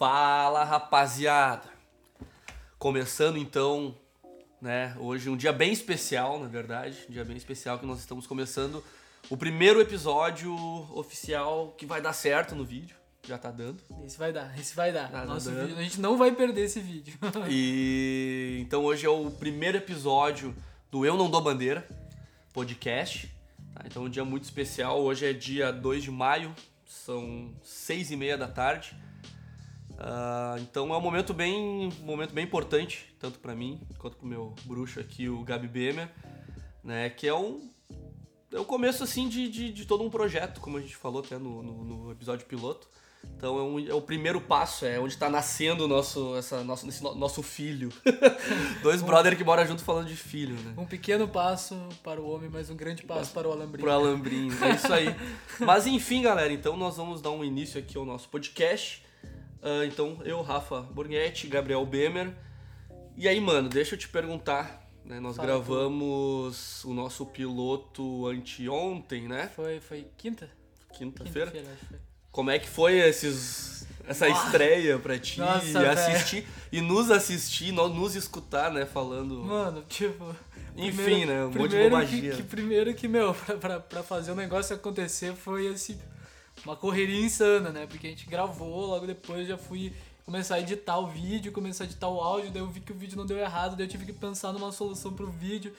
Fala, rapaziada. Começando então, né, hoje um dia bem especial, na verdade, um dia bem especial que nós estamos começando o primeiro episódio oficial que vai dar certo no vídeo. Já tá dando. Esse vai dar, esse vai dar. Tá Nosso vídeo- a gente não vai perder esse vídeo. E então hoje é o primeiro episódio do Eu Não Dou Bandeira podcast. tá? Então é um dia muito especial. Hoje é dia 2 de maio, são seis e meia da tarde. Ah, então é um momento bem, um momento bem importante, tanto pra mim quanto pro meu bruxo aqui, o Gabi Bemer, né? Que é um é o começo assim de, de, de todo um projeto, como a gente falou até no, no, no episódio piloto. Então é, um- é o primeiro passo, é onde tá nascendo o nosso, essa, nosso, esse no- nosso filho. Dois brother que moram junto falando de filho, né? Um pequeno passo para o homem, mas um grande passo para o alambrinho. Pro Alambrinho, é isso aí. Mas enfim, galera, então nós vamos dar um início aqui ao nosso podcast. Ah, então, eu, Rafa Borghetti, Gabriel Bemer. E aí, mano, deixa eu te perguntar. né, nós Fala, gravamos o nosso piloto anteontem, né? Foi, foi quinta? Quinta-feira. Foi. Como é que foi esses, essa estreia pra ti? Nossa, e assistir e nos assistir, no- nos escutar, né? Falando. Mano, tipo. Enfim, primeiro- né, um monte de bobagia. Que, que primeiro que, meu, pra, pra, pra fazer o negócio acontecer foi esse. Uma correria insana, né? Porque a gente gravou, logo depois já fui começar a editar o vídeo, começar a editar o áudio, daí eu vi que o vídeo não deu errado, daí eu tive que pensar numa solução pro vídeo.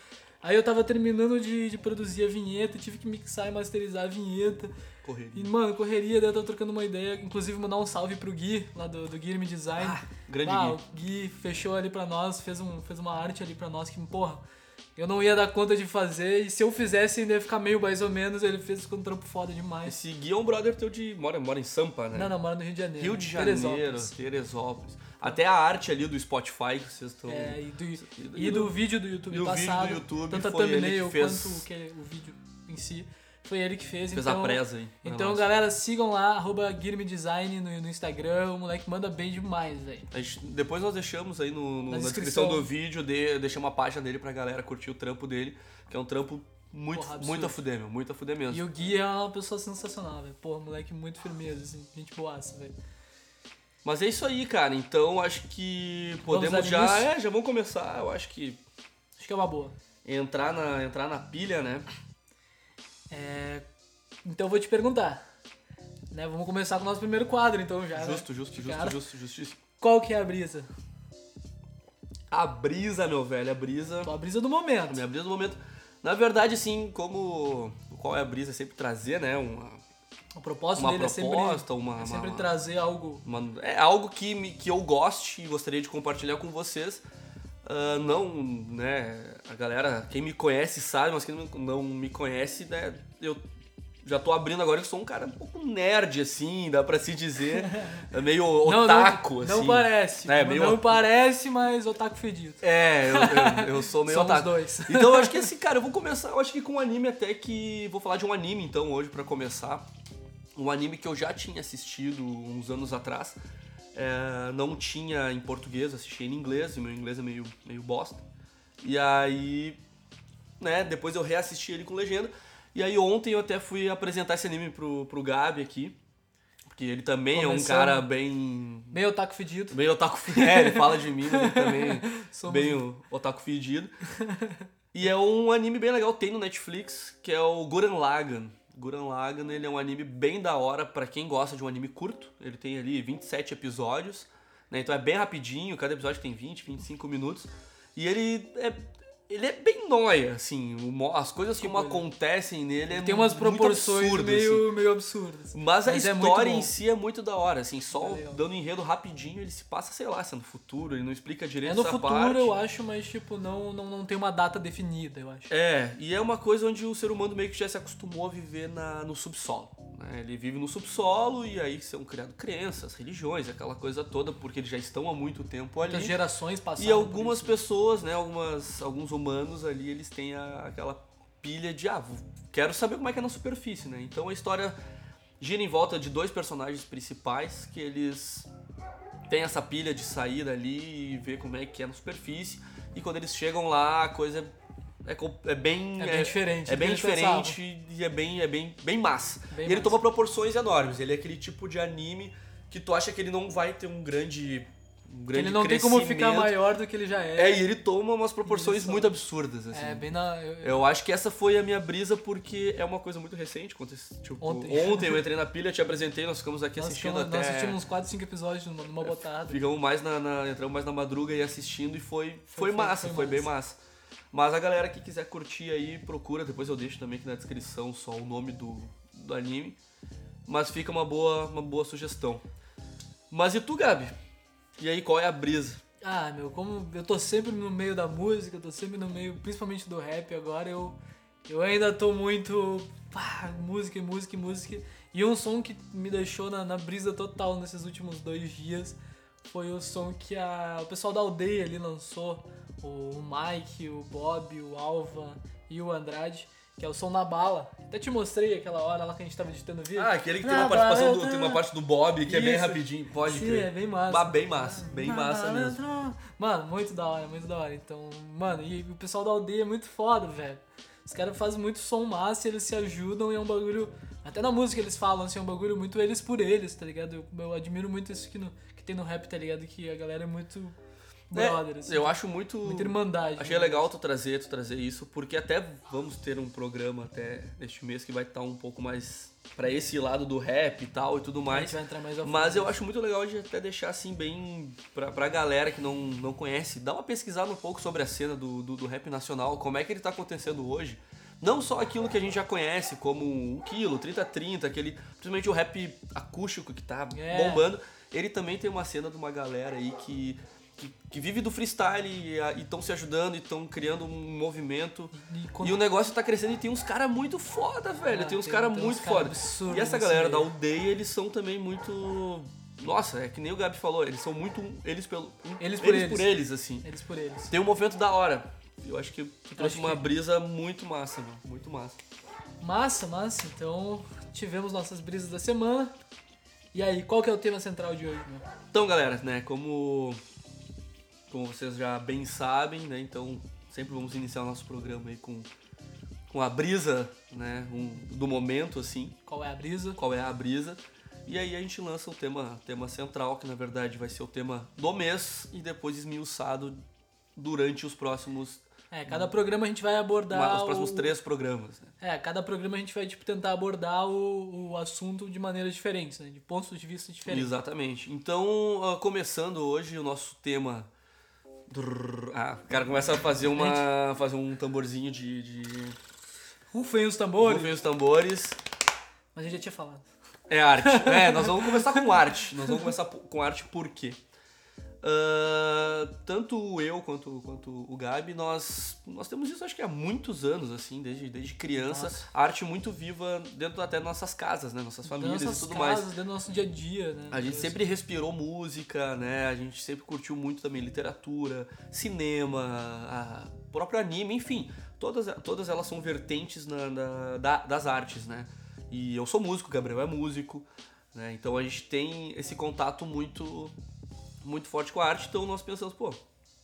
Aí eu tava terminando de, de produzir a vinheta, tive que mixar e masterizar a vinheta. Correria. E, mano, correria, daí eu tava trocando uma ideia, inclusive mandar um salve pro Gui, lá do, do Guilherme Design. Ah, grande ah, Gui. o Gui fechou ali pra nós, fez, um, fez uma arte ali pra nós que, porra, eu não ia dar conta de fazer, e se eu fizesse ainda ia ficar meio mais ou menos, ele fez com um trampo foda demais. Esse Gui é um brother teu de. Mora, mora em Sampa, né? Não, não, mora no Rio de Janeiro. Rio de Janeiro, Teresópolis. Teresópolis. Até a arte ali do Spotify que vocês estão. É, e do, E e do- do vídeo do YouTube e o vídeo passado, do YouTube tanto a thumbnail quanto que, o vídeo em si, foi ele que fez. Fez então, a presa pra Então, galera, sigam lá, arroba Guilherme Design no, no Instagram, o moleque manda bem demais, velho. A depois nós deixamos aí no, no- Na na, descrição. descrição. do vídeo, de, deixamos uma página dele pra galera curtir o trampo dele, que é um trampo muito, Porra, muito a fuder, meu. Muito a fuder mesmo. E o Gui é uma pessoa sensacional, velho. Porra, moleque muito firmeza, assim, gente boaça, velho. Mas é isso aí, cara. Então acho que podemos já. É, já vamos começar. Eu acho que Acho que é uma boa. entrar na, entrar na pilha, né? É... Então eu vou te perguntar. Né, vamos começar com o nosso primeiro quadro, então já. né? Justo, justo, De justo, justo, justíssimo. Qual que é a brisa? A brisa, meu velho, a brisa. A brisa do momento. minha brisa do momento. Na verdade, assim, como. Qual é a brisa? É sempre trazer, né? Uma, O propósito uma dele é sempre, proposta, uma. é sempre uma- trazer algo. uma- é algo que, me- que eu goste e gostaria de compartilhar com vocês. Ah, não, né? A galera, quem me conhece sabe, mas quem não- não me conhece, né? Eu já tô abrindo agora que sou um cara um pouco nerd, assim, dá pra se dizer. Meio Não, otaku, não, assim. não parece. É, meio Não parece, mas otaku fedido. É, eu, eu, eu sou meio Somos otaku. dois. Então eu acho que esse, cara, eu vou começar, eu acho que com um anime até que. Vou falar de um anime então hoje pra começar. Um anime que eu já tinha assistido uns anos atrás. É, não tinha em português, assisti em inglês, e meu inglês é meio, meio bosta. E aí, né, depois eu reassisti ele com legenda. E aí ontem eu até fui apresentar esse anime pro, pro Gabi aqui. Porque ele também é um Começando. cara bem Meio otaku fedido. Bem otaku fedido. É, ele fala de mim, mas ele também Somos bem o otaku fedido. E é um anime bem legal, tem no Netflix, que é o Gurren Lagann. Gurren Lagann, ele é um anime bem da hora pra quem gosta de um anime curto. Ele tem ali 27 episódios, né? Então é bem rapidinho, cada episódio tem 20, 25 minutos. E ele é ele é bem nóia, assim, as coisas como Tipo, ele- acontecem nele é Tem umas proporções absurdo, meio, assim. meio absurdas. Mas a Mas é muito história bom. em si é muito da hora, assim, só É legal. dando enredo rapidinho, ele se passa, sei lá, se é no futuro, ele não explica direito É no futuro, parte. eu acho, mas tipo, não, não, não tem uma data definida, eu acho. É, e é uma coisa onde o ser humano meio que já se acostumou a viver na, no subsolo. né? Ele vive no subsolo e aí são criadas crenças, religiões, aquela coisa toda, porque eles já estão há muito tempo ali. Muitas gerações passaram. E algumas isso. pessoas, né, algumas, alguns humanos ali, eles têm a- aquela pilha de, ah, quero saber como é que é na superfície, né? Então a história gira em volta de dois personagens principais que eles têm essa pilha de sair dali e ver como é que é na superfície. E quando eles chegam lá, a coisa é, é bem... É bem diferente É do bem pensavam. diferente e é bem, é bem, bem massa. Bem e ele massa. toma proporções enormes. Ele é aquele tipo de anime que tu acha que ele não vai ter um grande um grande ele não tem como ficar maior do que ele já é. É, e ele toma umas proporções muito absurdas, assim. É, bem na. eu- Eu acho que essa foi a minha brisa, porque é uma coisa muito recente. Aconteceu, tipo, Ontem. ontem. eu entrei na pilha, te apresentei, nós ficamos aqui nós, assistindo ficamos- até. nós assistimos uns 4, 5 episódios numa, numa botada. Ficamos mais na, na- Entramos mais na madruga e assistindo e foi, foi, foi- massa, foi foi, bem massa. massa. Mas a galera que quiser curtir aí, procura, depois eu deixo também aqui na descrição só o nome do, do anime. Mas fica uma boa, uma boa sugestão. Mas e tu, Gabi? E aí, qual é a brisa? Ah, meu, como eu tô sempre no meio da música, eu tô sempre no meio, principalmente do rap agora, eu, eu ainda tô muito. Pá, música música música. E um som que me deixou na, na brisa total nesses últimos dois dias foi o som que a, o pessoal da aldeia ali lançou. O, o Mike, o Bob, o Alva e o Andrade, que é o som na bala. Até te mostrei aquela hora lá que a gente tava editando o vídeo. Ah, aquele que tem Na uma participação do, tem uma parte do Bob que é bem Isso. rapidinho, pode Sim, crer. é bem massa. Bah, bem massa, bem Na massa bala, mesmo. entrou. Mano, muito da hora, muito da hora. Então, mano, e o pessoal da aldeia é muito foda, velho. Os caras fazem muito som massa, e eles se ajudam e é um bagulho. Até na música eles falam assim, é um bagulho muito eles por eles, tá ligado? Eu, eu admiro muito isso que, no, que tem no rap, tá ligado? Que a galera é muito brother, assim. É, eu acho muito. Muita irmandade. Achei né? legal tu trazer, tu trazer isso, porque até vamos ter um programa até neste mês que vai estar um pouco mais pra esse lado do rap e tal e tudo A mais. gente vai entrar mais Mas eu acho muito legal de até deixar assim bem pra, pra galera que não, não conhece, dar uma pesquisada um pouco sobre a cena do, do, do rap nacional, como é que ele tá acontecendo hoje. Não só aquilo que a gente já conhece, como o Quilo, 3030, aquele. Principalmente o rap acústico que tá É. bombando. Ele também tem uma cena de uma galera aí que. Que, que vive do freestyle e estão se ajudando e estão criando um movimento. E quando- E o negócio tá crescendo e tem uns caras muito foda, velho. Ah, tem uns caras muito cara foda. E essa galera da aldeia, eles são também muito. Nossa, é que nem o Gabi falou, eles são muito eles pelo. Eles por eles. por eles, assim. Eles por eles. Tem um movimento da hora. Eu acho que tu trouxe uma que- brisa muito massa, mano. Muito massa. Massa, massa. Então, tivemos nossas brisas da semana. E aí, qual que é o tema central de hoje, meu? Então, galera, né, como. Como vocês já bem sabem, né? Então, sempre vamos iniciar o nosso programa aí com. Com a brisa, né? um- do momento, assim. Qual é a brisa? qual é a brisa. E aí a gente lança o tema, tema central, que na verdade vai ser o tema do mês e depois esmiuçado durante os próximos, É, cada programa a gente vai abordar. os próximos o- três programas. Né? É, cada programa a gente vai tipo, tentar abordar o, o assunto de maneiras diferentes, né? De pontos de vista diferentes. Exatamente. Então, ah, começando hoje o nosso tema. Ah, o cara começa a fazer uma. fazer um tamborzinho de. de... Rufem os tambores. Rufem os tambores. Mas a gente já tinha falado. É arte. É, nós vamos começar com arte. Nós vamos começar com arte por quê? Ah, tanto eu quanto, quanto o Gabi, nós, nós temos isso acho que há muitos anos, assim, desde, desde criança. Nossa. A arte muito viva dentro até nossas casas, né? Nossas famílias Dentro e tudo casas, mais. dentro do nosso dia a dia, né? A gente sempre respirou música, né? A gente sempre curtiu muito também literatura, cinema, a próprio anime, enfim. Todas, todas elas são vertentes na, na- da- das artes, né? E eu sou músico, o Gabriel é músico, né? Então a gente tem esse contato muito, muito forte com a arte. Então nós pensamos, pô,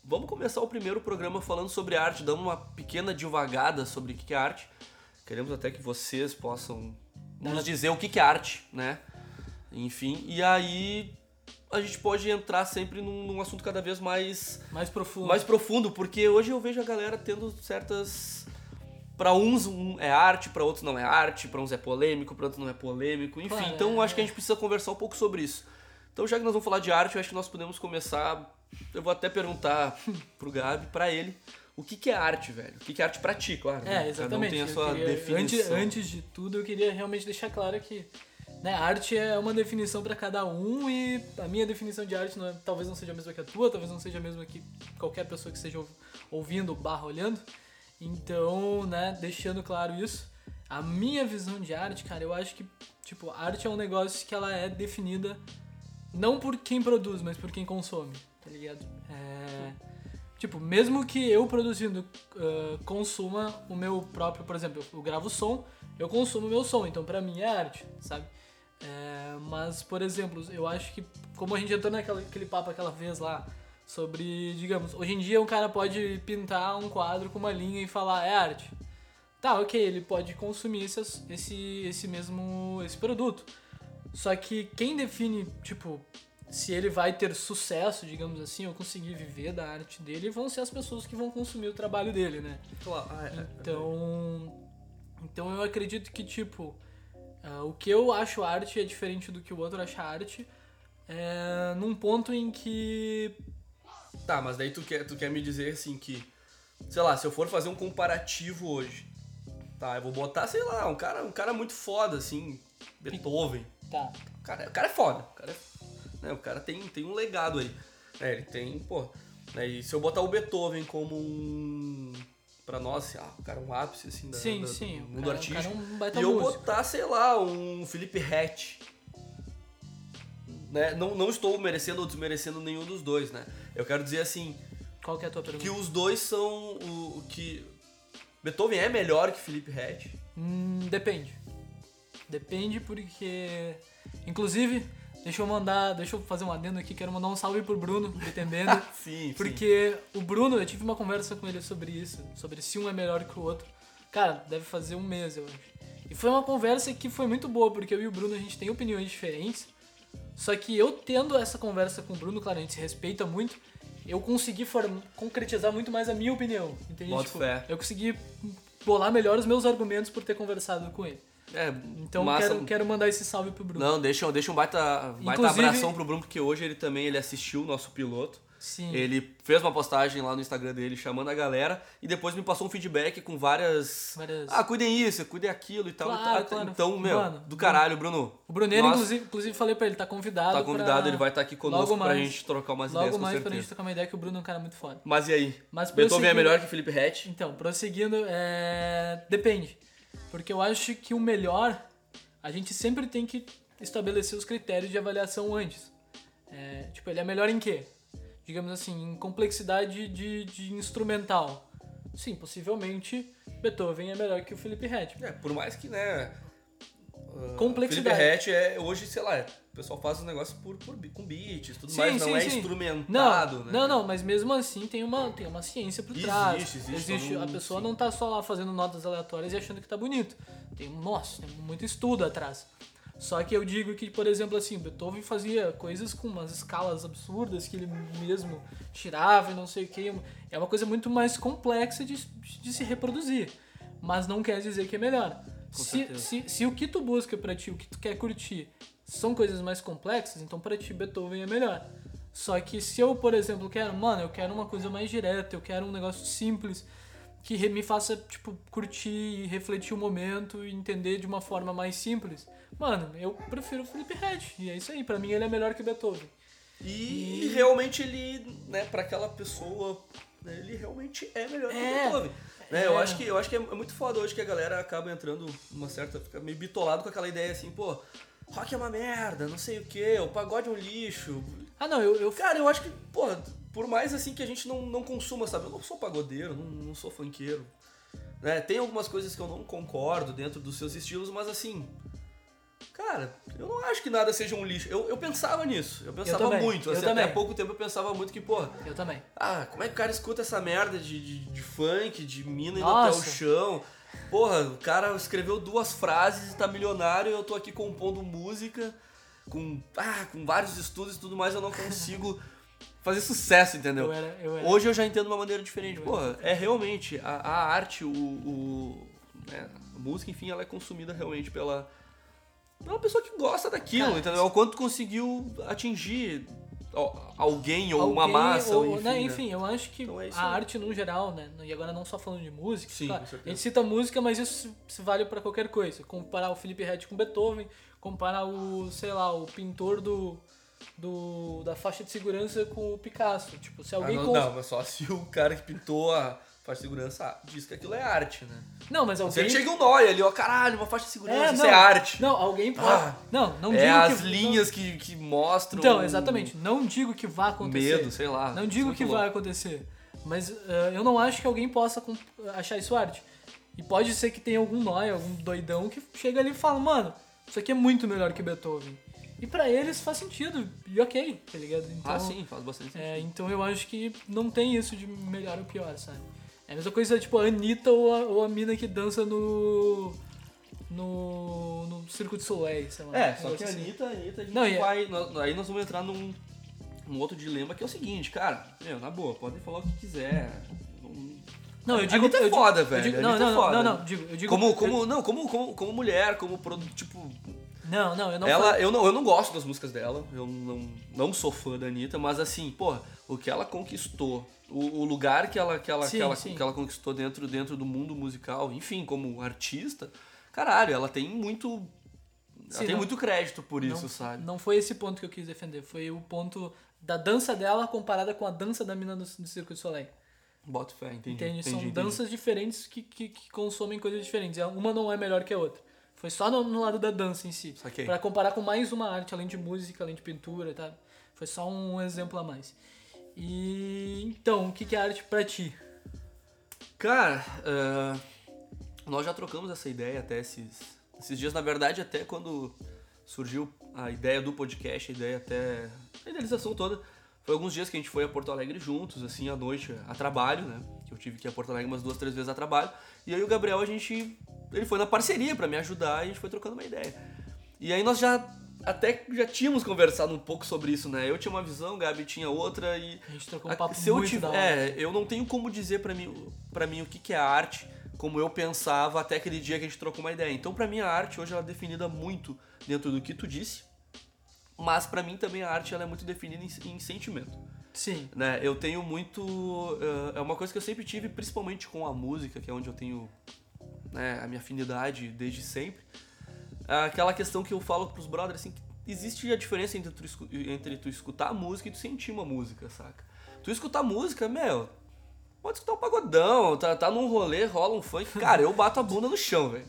vamos começar o primeiro programa falando sobre arte, dando uma pequena divagada sobre o que é arte. Queremos até que vocês possam nos dizer o que é arte, né? Enfim, e aí a gente pode entrar sempre num, num assunto cada vez mais, Mais profundo. mais profundo, porque hoje eu vejo a galera tendo certas. Pra uns um é arte, pra outros não é arte, pra uns é polêmico, pra outros não é polêmico, enfim. Claro, então é, acho que a gente precisa conversar um pouco sobre isso. Então já que nós vamos falar de arte, eu acho que nós podemos começar. Eu vou até perguntar pro Gabi, pra ele, o que, que é arte, velho? O que, que é arte pra ti, claro. né? É, exatamente. Cada um tem a sua queria- definição. Antes, antes de tudo, eu queria realmente deixar claro que né, arte é uma definição para cada um e a minha definição de arte não é- talvez não seja a mesma que a tua, talvez não seja a mesma que qualquer pessoa que esteja ouv- ouvindo barra olhando. Então, né, deixando claro isso, a minha visão de arte, cara, eu acho que, tipo, arte é um negócio que ela é definida não por quem produz, mas por quem consome, tá ligado? É... Tipo, mesmo que eu produzindo ah, consuma o meu próprio, por exemplo, eu gravo som, eu consumo o meu som, então pra mim é arte, sabe? É, mas, por exemplo, eu acho que, como a gente entrou naquele papo aquela vez lá, sobre, digamos, hoje em dia um cara pode pintar um quadro com uma linha e falar, é arte. Tá, ok, ele pode consumir esse, esse, esse mesmo esse produto. Só que quem define, tipo, se ele vai ter sucesso, digamos assim, ou conseguir viver da arte dele, vão ser as pessoas que vão consumir o trabalho dele, né? Claro, ah, é, é, Então, então eu acredito que, tipo, ah, o que eu acho arte é diferente do que o outro acha arte, é num ponto em que Tá, mas daí tu quer, tu quer me dizer assim que, sei lá, se eu for fazer um comparativo hoje, tá, eu vou botar, sei lá, um cara, um cara muito foda, assim, Beethoven. Tá. O cara, o cara é foda, o cara, é, né, o cara tem, tem um legado aí. É, ele tem, pô. Né, e se eu botar o Beethoven como um. Pra nós, assim, ah, o cara é um ápice, assim, da, Sim, da- sim. do mundo cara- o artístico. é um E eu músico. botar, sei lá, um Felipe Rett. Né? Não, não estou merecendo ou desmerecendo nenhum dos dois, né? Eu quero dizer assim, Qual que é a tua pergunta? que os dois são o, o que. Beethoven é melhor que Felipe Rett. Hum, depende. Depende porque. Inclusive, deixa eu mandar. Deixa eu fazer um adendo aqui, quero mandar um salve pro Bruno Bittenbender. Sim, porque o Bruno, eu tive uma conversa com ele sobre isso, sobre se um é melhor que o outro. Cara, deve fazer um mês, eu acho. E foi uma conversa que foi muito boa, porque eu e o Bruno a gente tem opiniões diferentes. Só que eu tendo essa conversa com o Bruno, claro, a gente se respeita muito, eu consegui form- concretizar muito mais a minha opinião. Entende? Boto Tipo, fé. eu consegui bolar melhor os meus argumentos por ter conversado com ele. É, Então massa. quero, quero mandar esse salve pro Bruno. Não, deixa, deixa um baita, baita Inclusive- abração pro Bruno, porque hoje ele também ele assistiu o nosso piloto. Sim. Ele fez uma postagem lá no Instagram dele chamando a galera e depois me passou um feedback com várias. Várias- Ah, cuidem isso, cuidem aquilo e tal. Claro, e tal. claro. Então, meu, Mano, do caralho, Bruno. O Bruneiro, inclusive, inclusive, falei pra ele, tá convidado. Tá convidado, pra- ele vai estar aqui conosco logo pra mais- gente trocar umas Logo ideias com mais pra certeza. gente trocar uma ideia que o Bruno é um cara muito foda. Mas e aí? Mas Beethoven é melhor que Felipe Rett? Então, prosseguindo, é... depende. Porque eu acho que o melhor, a gente sempre tem que estabelecer os critérios de avaliação antes. É, tipo, ele é melhor em quê? Digamos assim, em complexidade de, de instrumental. Sim, possivelmente Beethoven é melhor que o Felipe Rett. É, por mais que, né. ah, Complexidade. Felipe Rett é hoje, sei lá, o pessoal faz os negócios por, por, com beats, tudo Sim, mais, não sim, é sim. instrumentado, não, né? Não, não, mas mesmo assim tem uma, tem uma ciência por trás. Existe, existe, a pessoa não tá só lá fazendo notas aleatórias e achando que tá bonito. Tem, nossa, tem muito estudo atrás. Só que eu digo que, por exemplo, assim, Beethoven fazia coisas com umas escalas absurdas que ele mesmo tirava e não sei o que. É uma coisa muito mais complexa de, de se reproduzir. Mas não quer dizer que é melhor. Se, se, se o que tu busca pra ti, o que tu quer curtir, são coisas mais complexas, então pra ti Beethoven é melhor. Só que se eu, por exemplo, quero, mano, eu quero uma coisa mais direta, eu quero um negócio simples, que me faça, tipo, curtir e refletir o momento e entender de uma forma mais simples, mano, eu prefiro o Felipe Rett. E é isso aí, pra mim ele é melhor que Beethoven. E, realmente ele, né, pra aquela pessoa, né, ele realmente é melhor que É, Beethoven. Né, eu, é. acho que, eu acho que é muito foda hoje que a galera acaba entrando numa certa. fica meio bitolado com aquela ideia assim, pô, rock é uma merda, não sei o que, o pagode é um lixo. Ah, não, eu, eu Cara, eu acho que, pô, por mais assim que a gente não, não consuma, sabe? Eu não sou pagodeiro, não, não sou funkeiro. Né? Tem algumas coisas que eu não concordo dentro dos seus estilos, mas assim. Cara, eu não acho que nada seja um lixo. Eu, eu pensava nisso. Eu pensava também, muito. eu Assim, também. até há pouco tempo eu pensava muito que, pô, eu também. ah, como é que o cara escuta essa merda de, de, de funk, de mina indo até o chão? Porra, o cara escreveu duas frases e tá milionário e eu tô aqui compondo música com, ah, com vários estudos e tudo mais, eu não consigo fazer sucesso, entendeu? Eu era, eu era. Hoje eu já entendo de uma maneira diferente. Porra, é realmente a, a arte, o, o- né, a música, enfim, ela é consumida realmente pela, pela pessoa que gosta daquilo, Cara, entendeu? É O quanto conseguiu atingir alguém ou uma Alguém, massa, ou, enfim, né, né? enfim, eu acho que Então é a arte no geral, né, e agora não só falando de música, Sim, claro, a gente cita música, mas isso se vale pra qualquer coisa. Comparar o Felipe Rett com Beethoven, comparar o, sei lá, o pintor do, do da faixa de segurança com o Picasso. Tipo, se Ah, alguém não, cons- não, mas só se o cara que pintou a faixa de segurança ah, diz que aquilo é arte, né? Não, mas alguém ele chega um nóia ali, ó, caralho, uma faixa de segurança, é, isso não, é arte. Não, alguém pode. Ah, não, não é digo as que linhas que, que mostram Então, exatamente. Não digo que vá acontecer. medo, sei lá. Não digo Muito que louco. vai acontecer, mas eh, eu não acho que alguém possa achar isso arte. E pode ser que tenha algum nóia, algum doidão que chega ali e fala, mano, isso aqui é muito melhor que Beethoven. E pra eles faz sentido, e ok, tá ligado? Então, Ah, sim, faz bastante sentido. é, então eu acho que não tem isso de melhor ou pior, sabe? É a mesma coisa, tipo, a Anitta ou a, ou a mina que dança no. no, no Circo de Soleil, sei lá. É, só que a assim. Anitta, a Anitta, a gente Não, e- vai. nó- Aí nós vamos entrar num, num outro dilema que é o seguinte, cara, meu, na boa, podem falar o que quiser. Não- Não, eu digo. Anitta é eu digo- foda, eu velho, digo- a não, não, é não, foda. não, não, digo, eu digo. Como, eu- como, não, como, como, como mulher, como produto, tipo, Não, não, eu não ela, falo- eu, não, eu não gosto das músicas dela, eu não, não sou fã da Anitta, mas assim, pô, o que ela conquistou, o, o lugar que ela, que, ela, Sim, que, ela, sim. que ela conquistou dentro, dentro do mundo musical, enfim, como artista, caralho, ela tem muito. Ela Sim, tem não- muito crédito por isso, não, sabe? Não foi esse ponto que eu quis defender, foi o ponto da dança dela comparada com a dança da mina do, do Circo de Soleil. Bota fé, entendi. Entendi, São entendi. danças diferentes que, que, que consomem coisas diferentes. Uma não é melhor que a outra. Foi só no, no lado da dança em si. Pra comparar com mais uma arte, além de música, além de pintura, tá? Foi só um exemplo a mais. E então, o que é arte pra ti? Cara, ah, nós já trocamos essa ideia até esses, esses dias. Na verdade, até quando surgiu a ideia do podcast, a ideia até. a idealização toda. Foi alguns dias que a gente foi a Porto Alegre juntos, assim, à noite, a trabalho, né? Que eu tive que ir a Porto Alegre umas duas, três vezes a trabalho. E aí o Gabriel, a gente. Ele foi na parceria pra me ajudar e a gente foi trocando uma ideia. E aí nós já. Até já tínhamos conversado um pouco sobre isso, né? Eu tinha uma visão, Gabi tinha outra e. A gente trocou um papo se eu muito tive- da hora. É, eu não tenho como dizer pra mim, pra mim o que, que é arte, como eu pensava até aquele dia que a gente trocou uma ideia. Então, pra mim, a arte hoje ela é definida muito dentro do que tu disse, mas pra mim também a arte ela é muito definida em, em sentimento. Sim. Né? Eu tenho muito. eh, É uma coisa que eu sempre tive, principalmente com a música, que é onde eu tenho né, a minha afinidade desde sempre. É Aquela questão que eu falo pros brothers, assim, que existe a diferença entre tu, entre tu escutar a música e tu sentir uma música, saca? Tu escutar música, meu, pode escutar um pagodão, tá, tá num rolê, rola um funk, cara, eu bato a bunda no chão, velho.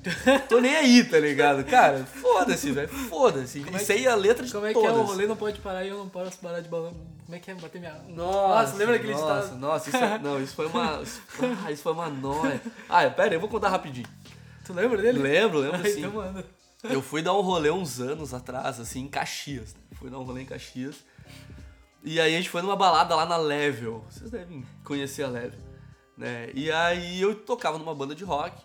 Tô nem aí, tá ligado? Cara, foda-se, velho, foda-se. Como E é sei a letra de Como é que é? O rolê não pode parar e eu não posso parar de balão. Como é que é? Bater minha. Nossa, lembra aquele nossa, ditado? Nossa, isso, é- não, isso foi uma. Isso, ah, isso foi uma nóia. Ah, pera aí, eu vou contar rapidinho. Tu lembra dele? Lembro, lembro Ah, sim. Então manda. Eu fui dar um rolê uns anos atrás, assim, em Caxias. Né? Fui dar um rolê em Caxias. E aí a gente foi numa balada lá na Level. Vocês devem conhecer a Level. Né? E aí eu tocava numa banda de rock.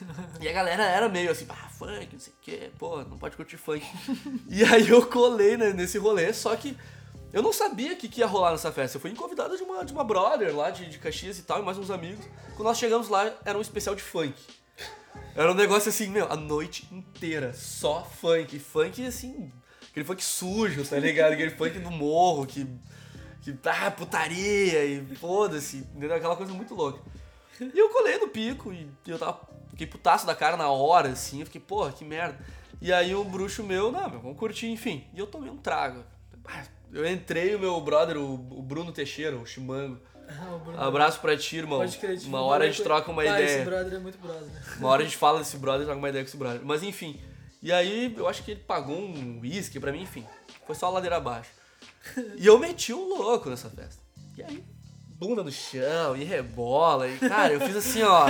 E a galera era meio assim, ah, funk, não sei o quê, pô, não pode curtir funk. e aí eu colei né, nesse rolê, só que eu não sabia o que, que ia rolar nessa festa. Eu fui convidado de uma, de uma brother lá de, de Caxias e tal, e mais uns amigos. Quando nós chegamos lá, era um especial de funk. Era um negócio assim, meu, a noite inteira, só funk. Funk, assim, aquele funk sujo, tá ligado? Aquele funk do morro, que, que tá putaria e foda-se? Aquela coisa muito louca. E eu colei no pico e eu tava, fiquei putaço da cara na hora, assim, eu fiquei, porra, que merda. E aí um bruxo meu, não, meu, vamos curtir, enfim. E eu tomei um trago. Ah, Eu entrei, o meu brother, o, o Bruno Teixeira, o Chimango. Ah. Abraço pra ti, irmão. Pode crer, tipo, uma hora a gente troca uma ideia. Esse brother é muito brother. Uma hora a gente fala desse brother, troca uma ideia com esse brother. Mas enfim. E aí eu acho que ele pagou um uísque pra mim, enfim. Foi só a ladeira abaixo. E eu meti um louco nessa festa. E aí, bunda no chão, e rebola. E, cara, eu fiz assim, ó.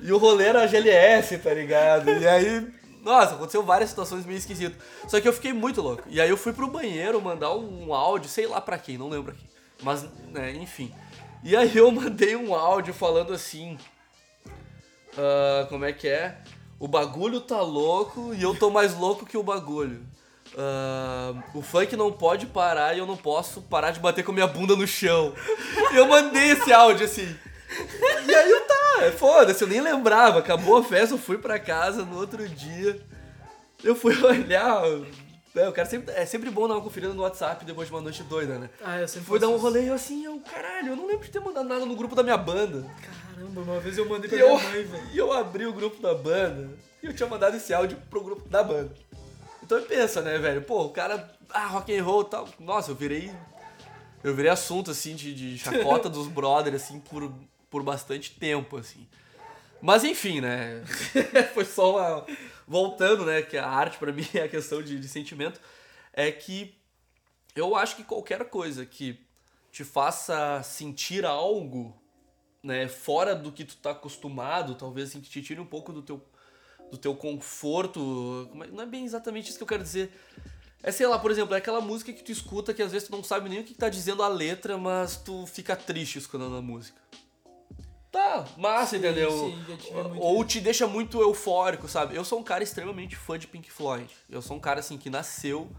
E o rolê era GLS, tá ligado? E aí, nossa, aconteceu várias situações meio esquisitas. Só que eu fiquei muito louco. E aí eu fui pro banheiro mandar um áudio, sei lá pra quem, não lembro aqui. Mas, né, enfim. E aí eu mandei um áudio falando assim. ah, como é que é? O bagulho tá louco e eu tô mais louco que o bagulho. Ah, o funk não pode parar e eu não posso parar de bater com minha bunda no chão. E eu mandei esse áudio assim. E aí eu tá, foda-se, eu nem lembrava. Acabou a festa, eu fui pra casa no outro dia. Eu fui olhar. Né, o cara sempre, é sempre bom dar uma conferida no WhatsApp depois de uma noite doida, né? Ah, eu sempre Fui dar um rolê e eu assim, eu, caralho, eu não lembro de ter mandado nada no grupo da minha banda. Caramba, uma vez eu mandei E pra eu, minha mãe, velho. e eu abri o grupo da banda e eu tinha mandado esse áudio pro grupo da banda. Então pensa, né, velho? Pô, o cara, ah, rock and roll e tal. Nossa, eu virei. Eu virei assunto, assim, de, de chacota dos brothers, assim, por, por bastante tempo, assim. Mas enfim, né? Foi só uma. Voltando, né? Que a arte pra mim é a questão de, de sentimento. É que eu acho que qualquer coisa que te faça sentir algo, né, fora do que tu tá acostumado, talvez assim, que te tire um pouco do teu, do teu conforto. é- Não é bem exatamente isso que eu quero dizer. É, sei lá, por exemplo, é aquela música que tu escuta que às vezes tu não sabe nem o que tá dizendo a letra, mas tu fica triste escutando a música. Tá, massa, Sim, entendeu? sim, muito Ou te deixa muito eufórico, sabe? Eu sou um cara extremamente fã de Pink Floyd. Eu sou um cara, assim, que nasceu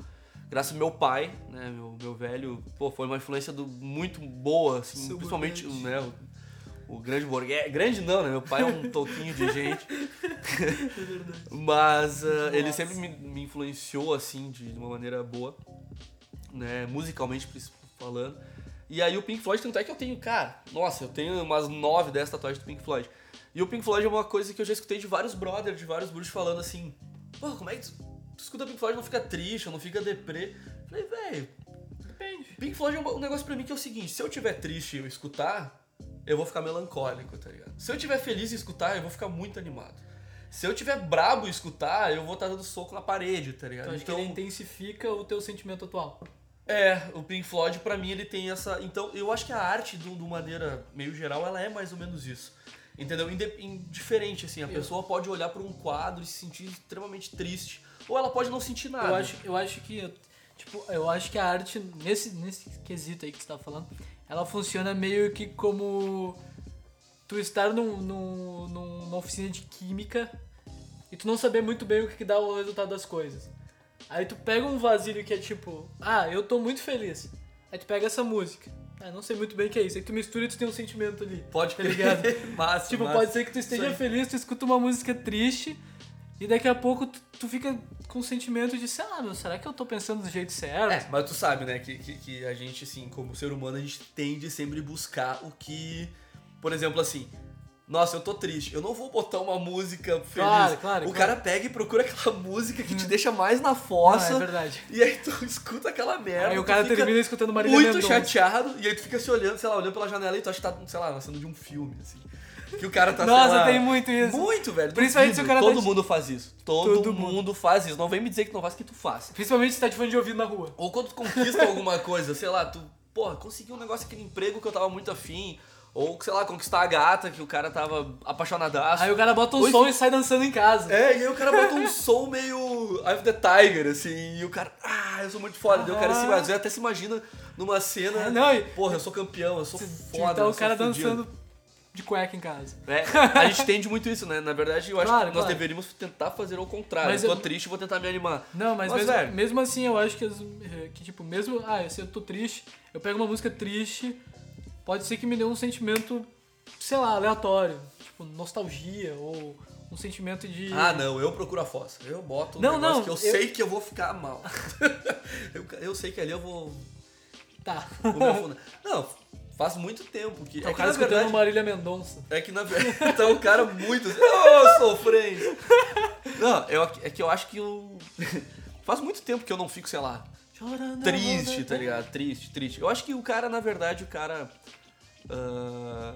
graças ao meu pai, né? Meu, meu velho, pô, foi uma influência do, muito boa, assim, Seu principalmente, Borghetti. né? O, o grande Borghetti. Grande não, né? Meu pai é um toquinho de gente. É verdade. Mas ah, ele sempre me, me influenciou, assim, de uma maneira boa, né? Musicalmente falando. E aí o Pink Floyd, tanto é que eu tenho, cara, nossa, eu tenho umas nove dessas tatuagens do Pink Floyd. E o Pink Floyd é uma coisa que eu já escutei de vários brothers, de vários bruxos falando assim, pô, como é que tu, tu escuta Pink Floyd e não fica triste, não fica deprê? Eu Falei, velho, Depende. Pink Floyd é um negócio pra mim que é o seguinte, se eu tiver triste e eu escutar, eu vou ficar melancólico, tá ligado? Se eu tiver feliz e escutar, eu vou ficar muito animado. Se eu tiver brabo e escutar, eu vou estar dando soco na parede, tá ligado? Então que ele intensifica o teu sentimento atual. É, o Pink Floyd pra mim ele tem essa. Então eu acho que a arte, de uma maneira meio geral, ela é mais ou menos isso. Entendeu? Indiferente, assim. A Eu- pessoa pode olhar pra um quadro e se sentir extremamente triste. Ou ela pode não sentir nada. Eu acho, eu acho que. Tipo, eu acho que a arte, nesse, nesse quesito aí que você tá falando, ela funciona meio que como tu estar num, num- numa oficina de química e tu não saber muito bem o que, que dá o resultado das coisas. Aí tu pega um vasilho que é tipo, ah, eu tô muito feliz. Aí tu pega essa música. Ah, não sei muito bem o que é isso. Aí tu mistura e tu tem um sentimento ali. Pode tá ligado? massa, Tipo, massa. pode ser que tu esteja feliz, tu escuta uma música triste e daqui a pouco tu, tu fica com o sentimento de, sei lá, meu, será que eu tô pensando do jeito certo? É, mas tu sabe, né, que, que, que a gente, assim, como ser humano, a gente tende sempre buscar o que. Por exemplo, assim. Nossa, eu tô triste. Eu não vou botar uma música feliz. Claro, claro, O claro. cara pega e procura aquela música que te deixa mais na fossa. é verdade. E aí tu escuta aquela merda. Aí o cara termina escutando Marília Muito Mendonça. chateado, e aí tu fica se olhando, sei lá, olhando pela janela e tu acha que tá, sei lá, nascendo de um filme, assim. Que o cara tá, Nossa, lá, tem muito isso. Muito, velho. Principalmente se o cara tá Todo de- mundo faz isso. Todo, Todo mundo. faz isso. Não vem me dizer que não faz, que tu faz. Principalmente se tá de fone de ouvido na rua. Ou quando tu conquista alguma coisa, sei lá, tu, porra, conseguiu um negócio, aquele emprego que eu tava muito afim. Ou, sei lá, conquistar a gata que o cara tava apaixonadaço. Aí o cara bota um Oi, som e sai dançando em casa. É, e aí o cara bota um som meio Eye of the Tiger, assim, e o cara, ah, eu sou muito foda. Daí o cara se, às vezes até se imagina numa cena, É, não, e- porra, eu sou campeão, eu sou Tipo, foda, eu o cara fudido. dançando de cueca em casa. É, a gente tende muito isso, né? Na verdade, eu acho Claro, que nós claro. deveríamos tentar fazer ao contrário. Mas eu tô eu- triste, vou tentar me animar. Não, mas, Mas, mesmo, mesmo assim eu acho que, as- que, tipo, mesmo. Ah, se eu tô triste, eu pego uma música triste, pode ser que me dê um sentimento, sei lá, aleatório. Tipo, nostalgia ou um sentimento de. Ah, não, eu procuro a fossa. Eu boto um Não, negócio não, que eu, eu- sei que eu vou ficar mal. eu, eu sei que ali eu vou, Tá. vou. Não, faz muito tempo que. Tá é o que cara na escutando verdade, Marília Mendonça. É que na verdade tá um cara muito. Ô, sofrendo! Não, eu, é que eu acho que eu. Faz muito tempo que eu não fico, sei lá. Triste, tá ligado? Triste, triste. Eu acho que o cara, na verdade, o cara. ah,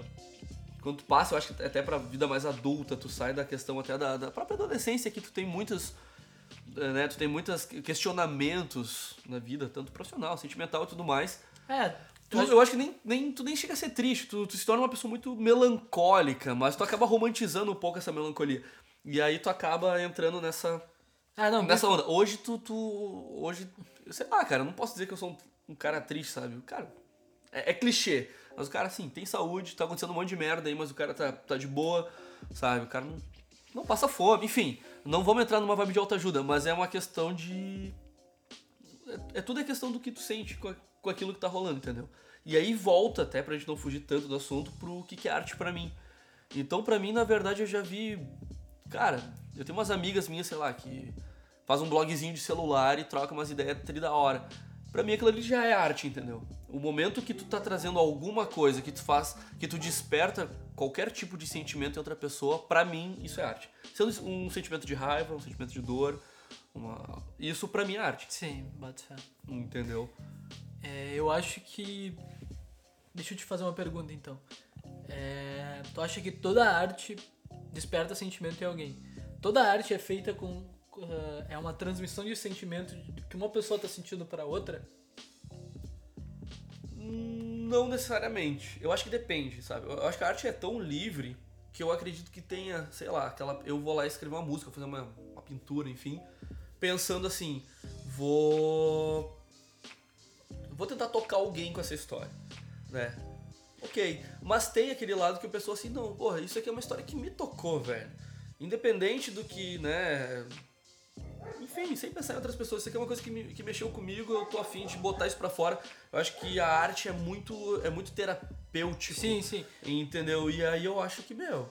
quando tu passa, eu acho que até pra vida mais adulta, tu sai da questão até da, da própria adolescência, que tu tem muitas. eh, Né, tu tem muitos questionamentos na vida, tanto profissional, sentimental e tudo mais. É, Tu- eu acho que nem, nem, tu nem chega a ser triste, tu, tu se torna uma pessoa muito melancólica, mas tu acaba romantizando um pouco essa melancolia. E aí tu acaba entrando nessa, Ah, não, nessa onda. Hoje tu, tu. Hoje. Sei lá, cara, eu não posso dizer que eu sou um, um cara triste, sabe? Cara, é, é clichê. Mas o cara, assim, tem saúde, tá acontecendo um monte de merda aí, mas o cara tá, tá de boa, sabe? O cara não, não passa fome. Enfim, não vamos entrar numa vibe de autoajuda, mas é uma questão de. É, é tudo é questão do que tu sente com, a- com aquilo que tá rolando, entendeu? E aí volta, até pra gente não fugir tanto do assunto, pro que, que é arte pra mim. Então, pra mim, na verdade, eu já vi. Cara, eu tenho umas amigas minhas, sei lá, que faz um blogzinho de celular e troca umas ideias tri da hora. Pra mim aquilo ali já é arte, entendeu? O momento que tu tá trazendo alguma coisa que tu faz, que tu desperta qualquer tipo de sentimento em outra pessoa, pra mim isso é arte. Sendo um sentimento de raiva, um sentimento de dor, uma... isso pra mim é arte, Sim, bate fé. entendeu? É, eu acho que. Deixa eu te fazer uma pergunta então. É, tu acha que toda arte desperta sentimento em alguém? Toda arte é feita com. eh, é uma transmissão de sentimento que uma pessoa tá sentindo pra outra? Não necessariamente. Eu acho que depende, sabe? Eu acho que a arte é tão livre que eu acredito que tenha, sei lá, aquela. Eu vou lá escrever uma música, fazer uma, uma pintura, enfim, pensando assim, vou. Vou tentar tocar alguém com essa história, né? Ok. Mas tem aquele lado que a pessoa assim, não, porra, isso aqui é uma história que me tocou, velho. Independente do que, né. Enfim, sem pensar em outras pessoas, isso aqui é uma coisa que, me, que mexeu comigo, eu tô afim de botar isso pra fora. Eu acho que a arte é muito, é muito terapêutico. Sim, sim. Entendeu? E aí eu acho que, meu.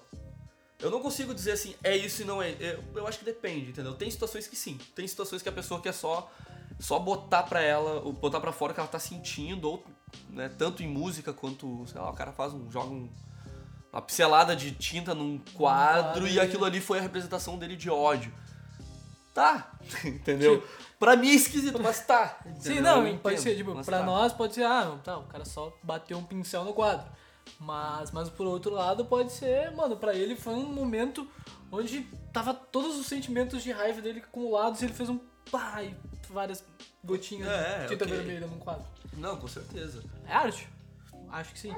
Eu não consigo dizer assim, é isso e não é. Eu, eu acho que depende, entendeu? Tem situações que sim. Tem situações que a pessoa quer só só botar pra ela, ou botar pra fora o que ela tá sentindo, ou, né, tanto em música quanto, sei lá, o cara faz um, joga um, uma pincelada de tinta num quadro quadro e aquilo ali foi a representação dele de ódio. Tá, entendeu? Tipo- pra mim é esquisito, mas tá. Sim, não, Eu pode entendo, ser, tipo, pra tá. nós pode ser, ah, tá, o cara só bateu um pincel no quadro. Mas, mas por outro lado pode ser, mano, pra ele foi um momento onde tava todos os sentimentos de raiva dele acumulados e ele fez um pá e várias gotinhas É, de tinta ok. vermelha num quadro. Não, com certeza. É arte? Acho que sim.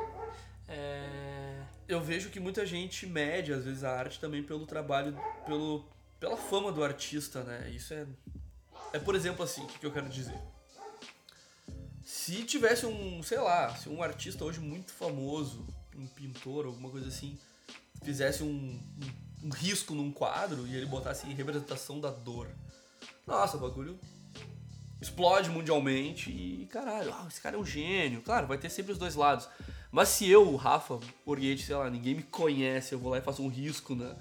É... eu vejo que muita gente mede, às vezes, a arte também pelo trabalho, pelo, pela fama do artista, né? Isso é. É, por exemplo, assim, o que, que eu quero dizer? Se tivesse um, sei lá, se um artista hoje muito famoso, um pintor, alguma coisa assim, fizesse um, um, um risco num quadro e ele botasse representação da dor. Nossa, o bagulho explode mundialmente e caralho, ah, esse cara é um gênio. Claro, vai ter sempre os dois lados. Mas se eu, o Rafa Borghetti, sei lá, ninguém me conhece, eu vou lá e faço um risco na,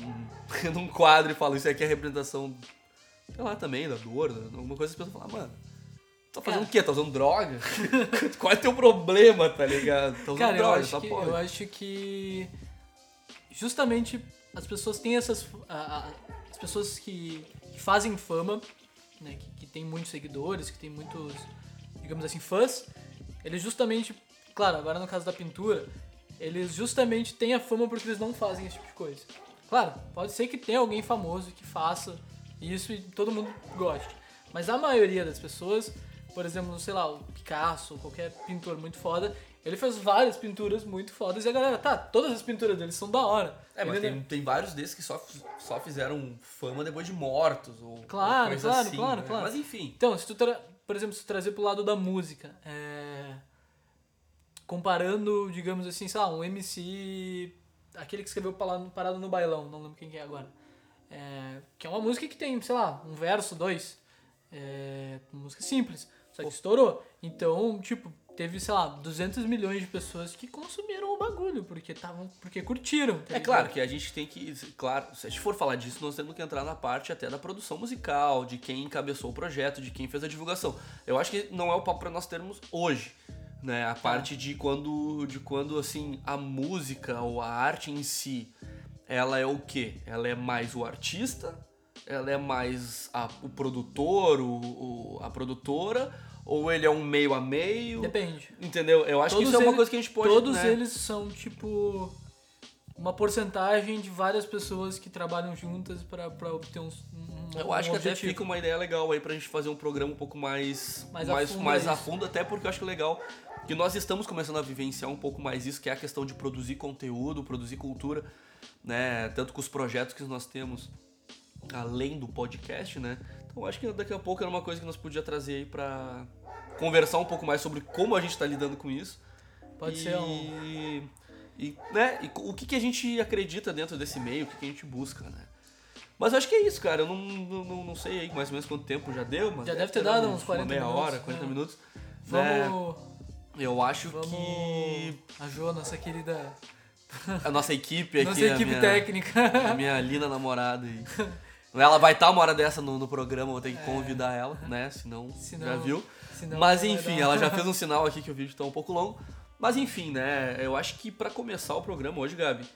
num- num quadro e falo, isso aqui é a representação, sei lá, também, da dor, da- alguma coisa, as pessoas falam, mano, tá fazendo Cara. o quê? Tá usando droga? Qual é teu problema, tá ligado? Tá usando Cara, eu droga, acho, só que, pode. eu acho que justamente as pessoas têm essas. as pessoas que, que fazem fama, né, que, que tem muitos seguidores, que tem muitos, digamos assim, fãs, eles justamente. Claro, agora no caso da pintura, eles justamente têm a fama porque eles não fazem esse tipo de coisa. Claro, pode ser que tenha alguém famoso que faça isso e todo mundo goste. Mas a maioria das pessoas, por exemplo, sei lá, o Picasso, qualquer pintor muito foda, ele fez várias pinturas muito fodas e a galera, tá, todas as pinturas dele são da hora. É, mas tem, tem vários desses que só, só fizeram fama depois de mortos. Ou, Claro, ou claro, assim, claro, né? claro. Mas enfim. Então, se tu, tra- por exemplo, se tu trazer pro lado da música, é, comparando, digamos assim, sei lá, um MC, aquele que escreveu Parado no Bailão, não lembro quem que é agora, É, que é uma música que tem, sei lá, um verso, dois, é, uma música simples, só que estourou. Então, tipo, teve, sei lá, 200 milhões de pessoas que consumiram o bagulho, porque estavam, porque curtiram. tá É claro que a gente tem que. Claro, se a gente for falar disso, nós temos que entrar na parte até da produção musical, de quem encabeçou o projeto, de quem fez a divulgação. Eu acho que não é o papo pra nós termos hoje. Né, a parte de quando, de quando assim a música ou a arte em si, ela é o quê? Ela é mais o artista, ela é mais a- o produtor, o, o- a produtora, ou ele é um meio a meio? Depende. Entendeu? Eu acho que Todos isso é uma coisa que a gente pode. Todos né? eles são, tipo, uma porcentagem de várias pessoas que trabalham juntas pra, pra obter uns, um Eu um acho que até objetivo. fica uma ideia legal aí pra gente fazer um programa um pouco mais Mais mais, a fundo mais a fundo, até porque eu acho legal que nós estamos começando a vivenciar um pouco mais isso, que é a questão de produzir conteúdo, produzir cultura, né? Tanto com os projetos que nós temos além do podcast, né? Então eu acho que daqui a pouco era uma coisa que nós podia trazer aí pra conversar um pouco mais sobre como a gente tá lidando com isso. Pode e, ser um... E, né, e o que, que a gente acredita dentro desse meio, o que, que a gente busca, né? Mas eu acho que é isso, cara. Eu não, não, não- sei aí mais ou menos quanto tempo já deu, mas Já deve ter dado uns 40 uma meia minutos, hora, 40 né? minutos. né? Vamos, Eu acho vamos... que A Jo, nossa querida... a nossa equipe aqui, Nossa a equipe minha, técnica. a minha linda namorada aí. Ela vai estar uma hora dessa no, no programa, vou ter que É. convidar ela, né? Senão, Senão- já viu. senão Mas enfim, ela já fez um sinal aqui que o vídeo tá um pouco longo. Mas enfim, né? Eu acho que pra começar o programa hoje, Gabi,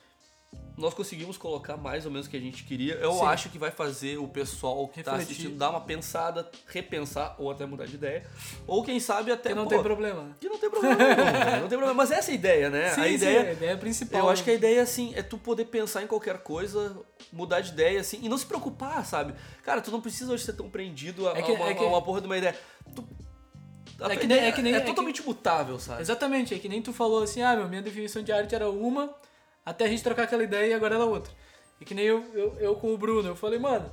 nós conseguimos colocar mais ou menos o que a gente queria. Eu Sim. acho que vai fazer o pessoal que tá Refletir. assistindo dar uma pensada, repensar ou até mudar de ideia. Ou quem sabe até. Que não pô, tem problema. Que não tem problema. não, não tem problema. Mas essa é a ideia, né? Sim, a sim, ideia. a ideia principal. Eu acho que a ideia, assim, é tu poder pensar em qualquer coisa, mudar de ideia, assim, e não se preocupar, sabe? Cara, tu não precisa hoje ser tão prendido a, É que- a uma, é que- a uma porra de uma ideia. Tu, É que nem- é que nem- é que- totalmente mutável, sabe? Exatamente, é que nem tu falou assim, ah, meu, minha definição de arte era uma, até a gente trocar aquela ideia e agora ela é outra. E que nem eu, eu, eu com o Bruno, eu falei, mano,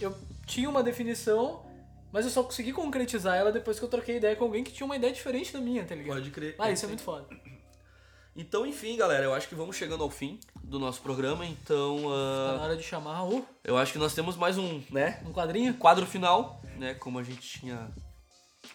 eu tinha uma definição, mas eu só consegui concretizar ela depois que eu troquei ideia com alguém que tinha uma ideia diferente da minha, tá ligado? Pode crer. Ah, isso é muito foda. Então, enfim, galera, eu acho que vamos chegando ao fim do nosso programa. Então, Tá uh, na hora de chamar o eu acho que nós temos mais um, né? um quadrinho. Quadro final, né? Como a gente tinha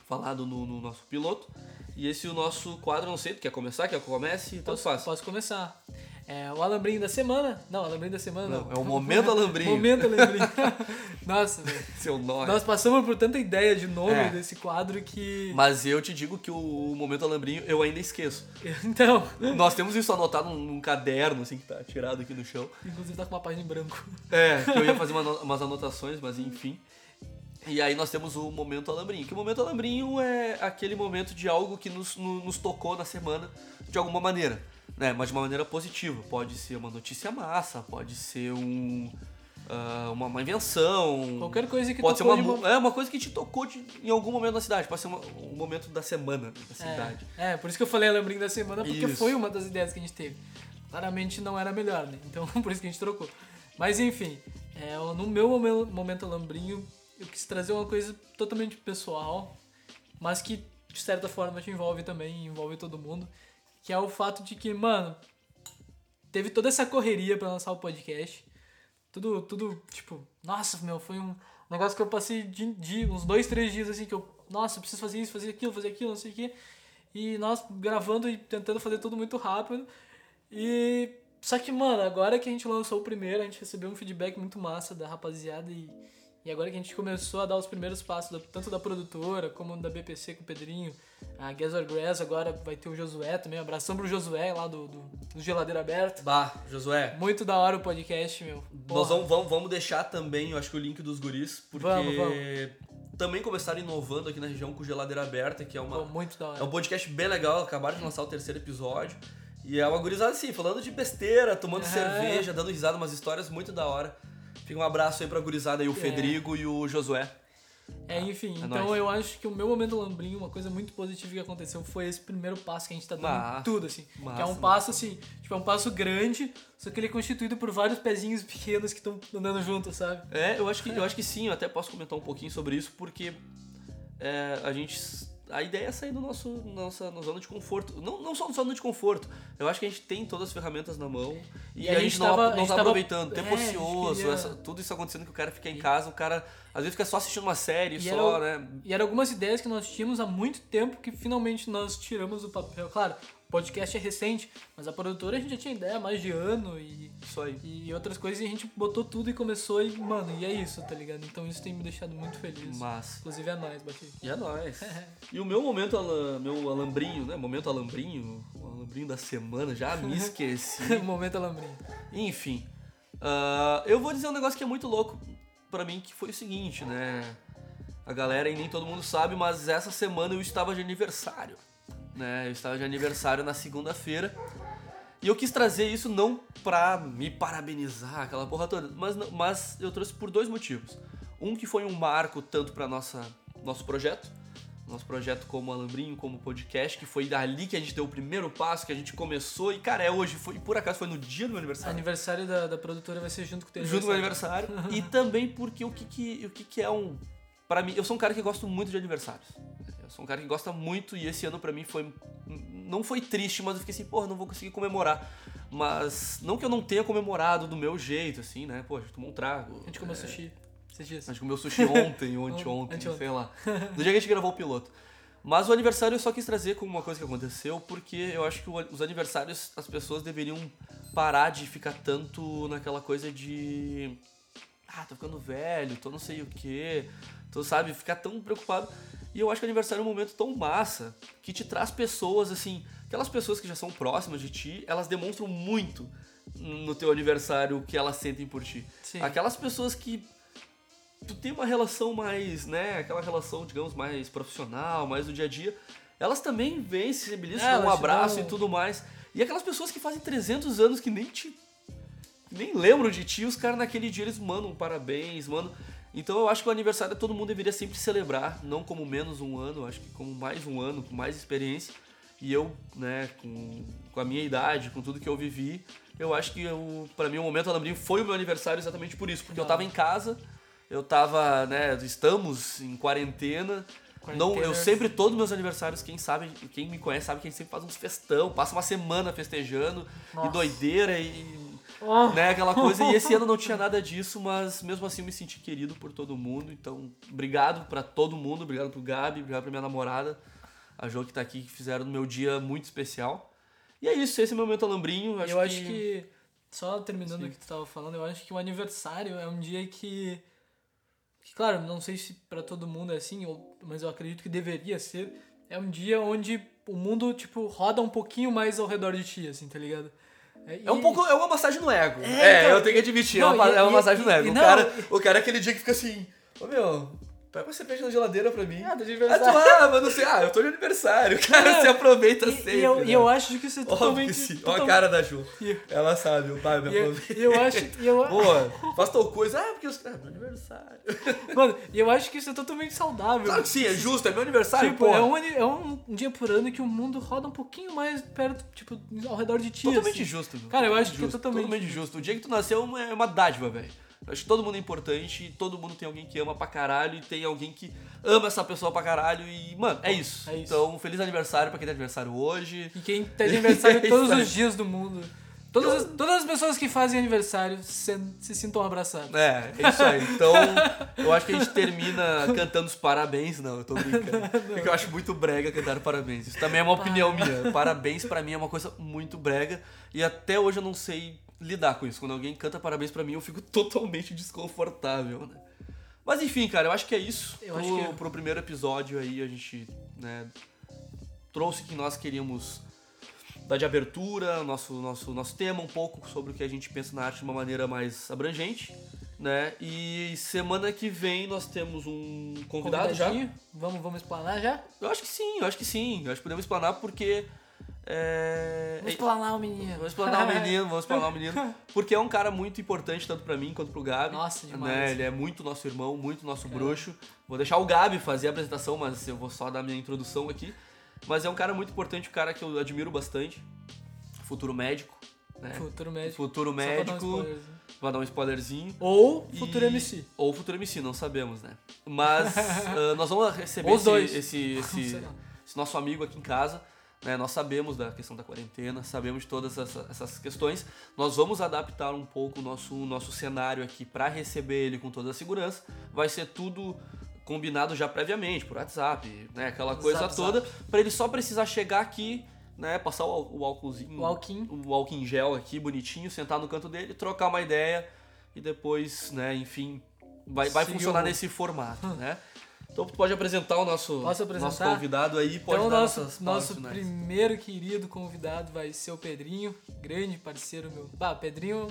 falado no, no nosso piloto. E esse é o nosso quadro, não sei, tu quer começar? Quer que eu comece? Tanto Posso, faz. posso começar. É, o alambrinho da semana. Não, o alambrinho da semana não. Não, é o momento alambrinho. momento alambrinho. Nossa, velho. Seu nome. Nós passamos por tanta ideia de nome É. desse quadro que. Mas eu te digo que o, momento alambrinho eu ainda esqueço. Então. Nós temos isso anotado num, caderno, assim, que tá tirado aqui no chão. Inclusive tá com uma página em branco. É, que eu ia fazer uma umas anotações, mas enfim. E aí nós temos o momento alambrinho. Que o momento alambrinho é aquele momento de algo que nos, no- nos tocou na semana de alguma maneira. Né? Mas de uma maneira positiva. Pode ser uma notícia massa, pode ser um, ah, uma, uma invenção. Qualquer coisa que Pode ser uma, é, uma coisa que te tocou de- em algum momento na cidade. Pode ser uma- um momento da semana da cidade. É, é, por isso que eu falei alambrinho da semana, porque Isso. foi uma das ideias que a gente teve. Claramente não era a melhor, né? Então por isso que a gente trocou. Mas enfim, é, no meu momen- momento alambrinho, eu quis trazer uma coisa totalmente pessoal, mas que de certa forma te envolve também, envolve todo mundo, que é o fato de que, mano, teve toda essa correria pra lançar o podcast. Tudo, tudo, tipo, nossa, meu, foi um negócio que eu passei de, de uns dois, três dias assim que eu, nossa, preciso fazer isso, fazer aquilo, fazer aquilo, não sei o quê. E nós gravando e tentando fazer tudo muito rápido. E só que, mano, agora que a gente lançou o primeiro, a gente recebeu um feedback muito massa da rapaziada e, e agora que a gente começou a dar os primeiros passos, tanto da produtora como da BPC com o Pedrinho, a Guess or Grass, agora vai ter o Josué também, abração pro Josué lá do, do, do Geladeira Aberta. Bah, Josué, Muito da hora o podcast, meu. Nós Porra. vamos, vamos, vamos deixar também, eu acho que o link dos guris, porque Vamos, vamos. também começaram inovando aqui na região com Geladeira Aberta, que é, uma, Pô, muito da hora. é um podcast bem legal, acabaram de lançar o terceiro episódio. E é uma gurizada assim, falando de besteira, tomando É. cerveja, dando risada, umas histórias muito da hora. Fica um abraço aí pra gurizada aí, o Fedrigo e o Josué. É, enfim, é então nóis. eu acho que o meu momento lambrinho, uma coisa muito positiva que aconteceu foi esse primeiro passo que a gente tá dando Massa. tudo, assim. Massa, que é um massa. passo, assim, tipo, é um passo grande, só que ele é constituído por vários pezinhos pequenos que estão andando juntos, sabe? É, eu acho que, eu acho que sim, eu até posso comentar um pouquinho sobre isso, porque é, a gente. A ideia é sair do nosso nossa no zona de conforto. Não, não só zona de conforto. Eu acho que a gente tem todas as ferramentas na mão e, a, gente, não, tava- não gente tá aproveitando. Tempo é, gente ocioso, queria- essa- tudo isso acontecendo que o cara fica em casa, o cara às vezes fica só assistindo uma série, E só, era né? E eram algumas ideias que nós tínhamos há muito tempo que finalmente nós tiramos do papel. Claro, o podcast é recente, mas a produtora a gente já tinha ideia há mais de ano e, Isso aí. e outras coisas e a gente botou tudo e começou e, mano, e é isso, tá ligado? Então isso tem me deixado muito feliz. Mas. Inclusive é nóis, Bati. E é nóis. E o meu momento, alam- meu alambrinho, né? Momento alambrinho, o alambrinho da semana, já me esqueci. Momento alambrinho. Enfim, ah, eu vou dizer um negócio que é muito louco pra mim, que foi o seguinte, né? A galera e nem todo mundo sabe, mas essa semana eu estava de aniversário, né? Eu estava de aniversário na segunda-feira. E eu quis trazer isso não pra me parabenizar, aquela porra toda, mas, mas eu trouxe por dois motivos. Um que foi um marco tanto para nossa nosso projeto, nosso projeto como Alambrinho, como podcast, que foi dali que a gente deu o primeiro passo, que a gente começou e cara, é hoje, foi por acaso foi no dia do meu aniversário. Aniversário da, da produtora vai ser junto com o teu Junto com o aniversário. e também porque o que que, o que que é um. Pra mim, eu sou um cara que gosto muito de aniversários. Eu sou um cara que gosta muito e esse ano pra mim foi. Não foi triste, mas eu fiquei assim, porra, não vou conseguir comemorar. Mas não que eu não tenha comemorado do meu jeito, assim, né? Pô, a gente tomou um trago. A gente comeu é, sushi esses dias. A gente comeu sushi ontem, ou anteontem, Anteontem. sei lá. No dia que a gente gravou o piloto. Mas o aniversário eu só quis trazer como uma coisa que aconteceu, porque eu acho que os aniversários, as pessoas deveriam parar de ficar tanto naquela coisa de. Ah, tô ficando velho, tô não sei o quê, tô, sabe, ficar tão preocupado. E eu acho que o aniversário é um momento tão massa que te traz pessoas, assim, aquelas pessoas que já são próximas de ti, elas demonstram muito no teu aniversário o que elas sentem por ti. Sim. Aquelas pessoas que tu tem uma relação mais, né, aquela relação, digamos, mais profissional, mais do dia a dia, elas também vêm, se sensibilizam, É, um abraço dão- e tudo mais. E aquelas pessoas que fazem 300 anos que nem te nem lembram de ti, os caras naquele dia eles mandam um parabéns, mandam. Então eu acho que o aniversário todo mundo deveria sempre celebrar, não como menos um ano, acho que como mais um ano, com mais experiência. E eu, né, com, com a minha idade, com tudo que eu vivi, eu acho que pra mim o momento alambrinho foi o meu aniversário exatamente por isso, porque eu tava em casa, eu tava, né, estamos em quarentena, Não, eu sempre, todos meus aniversários, quem sabe, quem me conhece sabe que a gente sempre faz uns festão, passa uma semana festejando, e Nossa. doideira, e Oh. né, aquela coisa. E esse ano não tinha nada disso, mas mesmo assim eu me senti querido por todo mundo. Então, obrigado pra todo mundo, obrigado pro Gabi, obrigado pra minha namorada, a Jo que tá aqui, que fizeram no meu dia muito especial. E é isso, esse é o meu momento alambrinho. Acho eu acho que, só terminando Sim. o que tu tava falando, eu acho que o aniversário é um dia que, que claro, não sei se pra todo mundo é assim, mas eu acredito que deveria ser, é um dia onde o mundo, tipo, roda um pouquinho mais ao redor de ti, assim, tá ligado? É um pouco, é uma massagem no ego. É, É, então- eu tenho que admitir, Não, é, uma, e- é uma massagem no ego. e o, não, cara, o cara é aquele dia que fica assim, ô meu, pega uma cerveja na geladeira pra mim. Ah, tá de Ah, tu, aniversário. ah, mas não sei, ah, eu tô de aniversário. Cara se aproveita E- sempre. E, eu, né? eu acho que isso é Óbvio totalmente... que sim. Olha a cara da Ju. Ela sabe, o pai me eu, aproveita. e eu acho... Eu, Boa, faz tal coisa. Ah, porque os. Ah, meu aniversário. Mano, e eu acho que isso é totalmente saudável. Claro que sim, é justo, é meu aniversário, Tipo, é um, é um dia por ano que o mundo roda um pouquinho mais perto, tipo, ao redor de ti. Totalmente assim. justo. Cara, eu acho Totalmente que é totalmente Totalmente justo. O dia que tu nasceu é uma dádiva, velho. Eu acho que todo mundo é importante, todo mundo tem alguém que ama pra caralho e tem alguém que ama essa pessoa pra caralho e, mano, é isso. É isso. Então, feliz aniversário pra quem tem aniversário hoje. E quem tem aniversário É todos os dias do mundo. Todas as, todas as pessoas que fazem aniversário se, se sintam abraçadas. É, é isso aí. Então, eu acho que a gente termina cantando os parabéns. Não, eu tô brincando. Porque eu acho muito brega cantar parabéns. Isso também é uma opinião minha. Parabéns pra mim é uma coisa muito brega. E até hoje eu não sei lidar com isso. Quando alguém canta parabéns pra mim, eu fico totalmente desconfortável, né? Mas enfim, cara, eu acho que é isso. Eu pro, acho que- pro primeiro episódio aí, a gente, né, trouxe que nós queríamos dar de abertura, nosso, nosso, nosso tema um pouco sobre o que a gente pensa na arte de uma maneira mais abrangente, né? E semana que vem nós temos um convidado já. Vamos, vamos explanar já? Eu acho que sim, eu acho que sim. Eu acho que podemos explanar porque. É... Vamos explanar o menino. Vamos explanar o menino, vamos explanar o menino. Porque é um cara muito importante, tanto pra mim quanto pro Gabi. Nossa, demais. Né? Ele é muito nosso irmão, muito nosso bruxo. Vou deixar o Gabi fazer a apresentação, mas eu vou só dar minha introdução aqui. Mas é um cara muito importante, um cara que eu admiro bastante. Futuro médico. Né? Futuro médico. Futuro médico. Vou dar um spoilerzinho. Ou E- futuro MC. Ou futuro MC, não sabemos, né? Mas ah, nós vamos receber esse, esse, esse, esse nosso amigo aqui em casa. Né? Nós sabemos da questão da quarentena, sabemos de todas essa- essas questões. Nós vamos adaptar um pouco o nosso, nosso cenário aqui para receber ele com toda a segurança. Vai ser tudo combinado já previamente, por WhatsApp, né? Aquela coisa Zap, toda, para ele só precisar chegar aqui, né? Passar o, o álcoolzinho, O álquim. o álcool em gel aqui, bonitinho, sentar no canto dele, trocar uma ideia e depois, né, enfim, vai, vai funcionar nesse formato, né? Então tu pode apresentar o nosso, apresentar? nosso convidado aí, pode Então, dar nosso, nossas nosso finais. primeiro querido convidado vai ser o Pedrinho, grande parceiro meu. Bah, Pedrinho,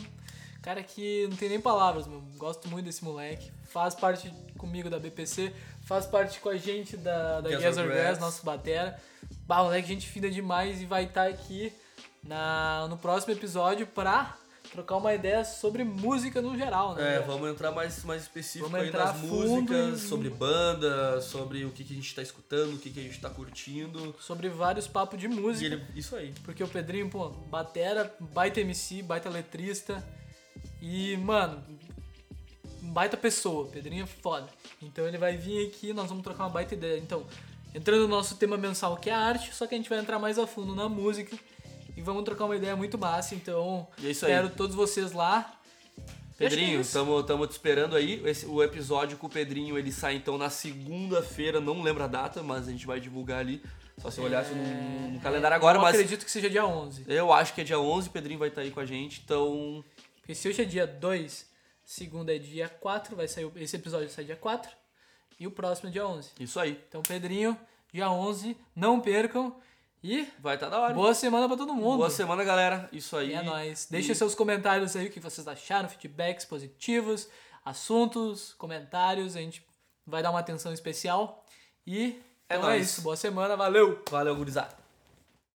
cara que não tem nem palavras, meu. Gosto muito desse moleque. Faz parte comigo da BPC, faz parte com a gente da, da Gas or Grass. Nosso batera. Bah, moleque, gente fina demais e vai estar aqui na, no próximo episódio pra trocar uma ideia sobre música no geral, né? É, vamos entrar mais, mais específico Vamos aí nas músicas, e- sobre banda, sobre o que, que a gente tá escutando, o que, que a gente tá curtindo. Sobre vários papos de música. ele, isso aí. Porque o Pedrinho, pô, batera, baita MC, baita letrista. E, mano, baita pessoa. Pedrinho é foda. Então ele vai vir aqui nós vamos trocar uma baita ideia. Então, entrando no nosso tema mensal que é a arte, só que a gente vai entrar mais a fundo na música. E vamos trocar uma ideia muito massa. Então, E é isso aí. espero todos vocês lá. Pedrinho, que é estamos te esperando aí. Esse- o episódio com o Pedrinho ele sai então na segunda-feira, não lembro a data, mas a gente vai divulgar ali. Só se eu olhasse no, no calendário agora, É, Eu mas acredito que seja dia 11. eu acho que é dia 11, o Pedrinho vai estar aí com a gente, então Porque se hoje é dia 2, segunda é dia 4, vai sair, esse episódio sai dia 4. E o próximo é dia 11. isso aí. Então, Pedrinho, dia 11, não percam. E Vai estar da hora. boa semana pra todo mundo. Boa semana, galera. Isso aí. E é nóis. Deixem seus comentários aí, o que vocês acharam, feedbacks positivos, assuntos, comentários. A gente vai dar uma atenção especial. E É então é nóis. isso. Boa semana, valeu! Valeu, gurizada.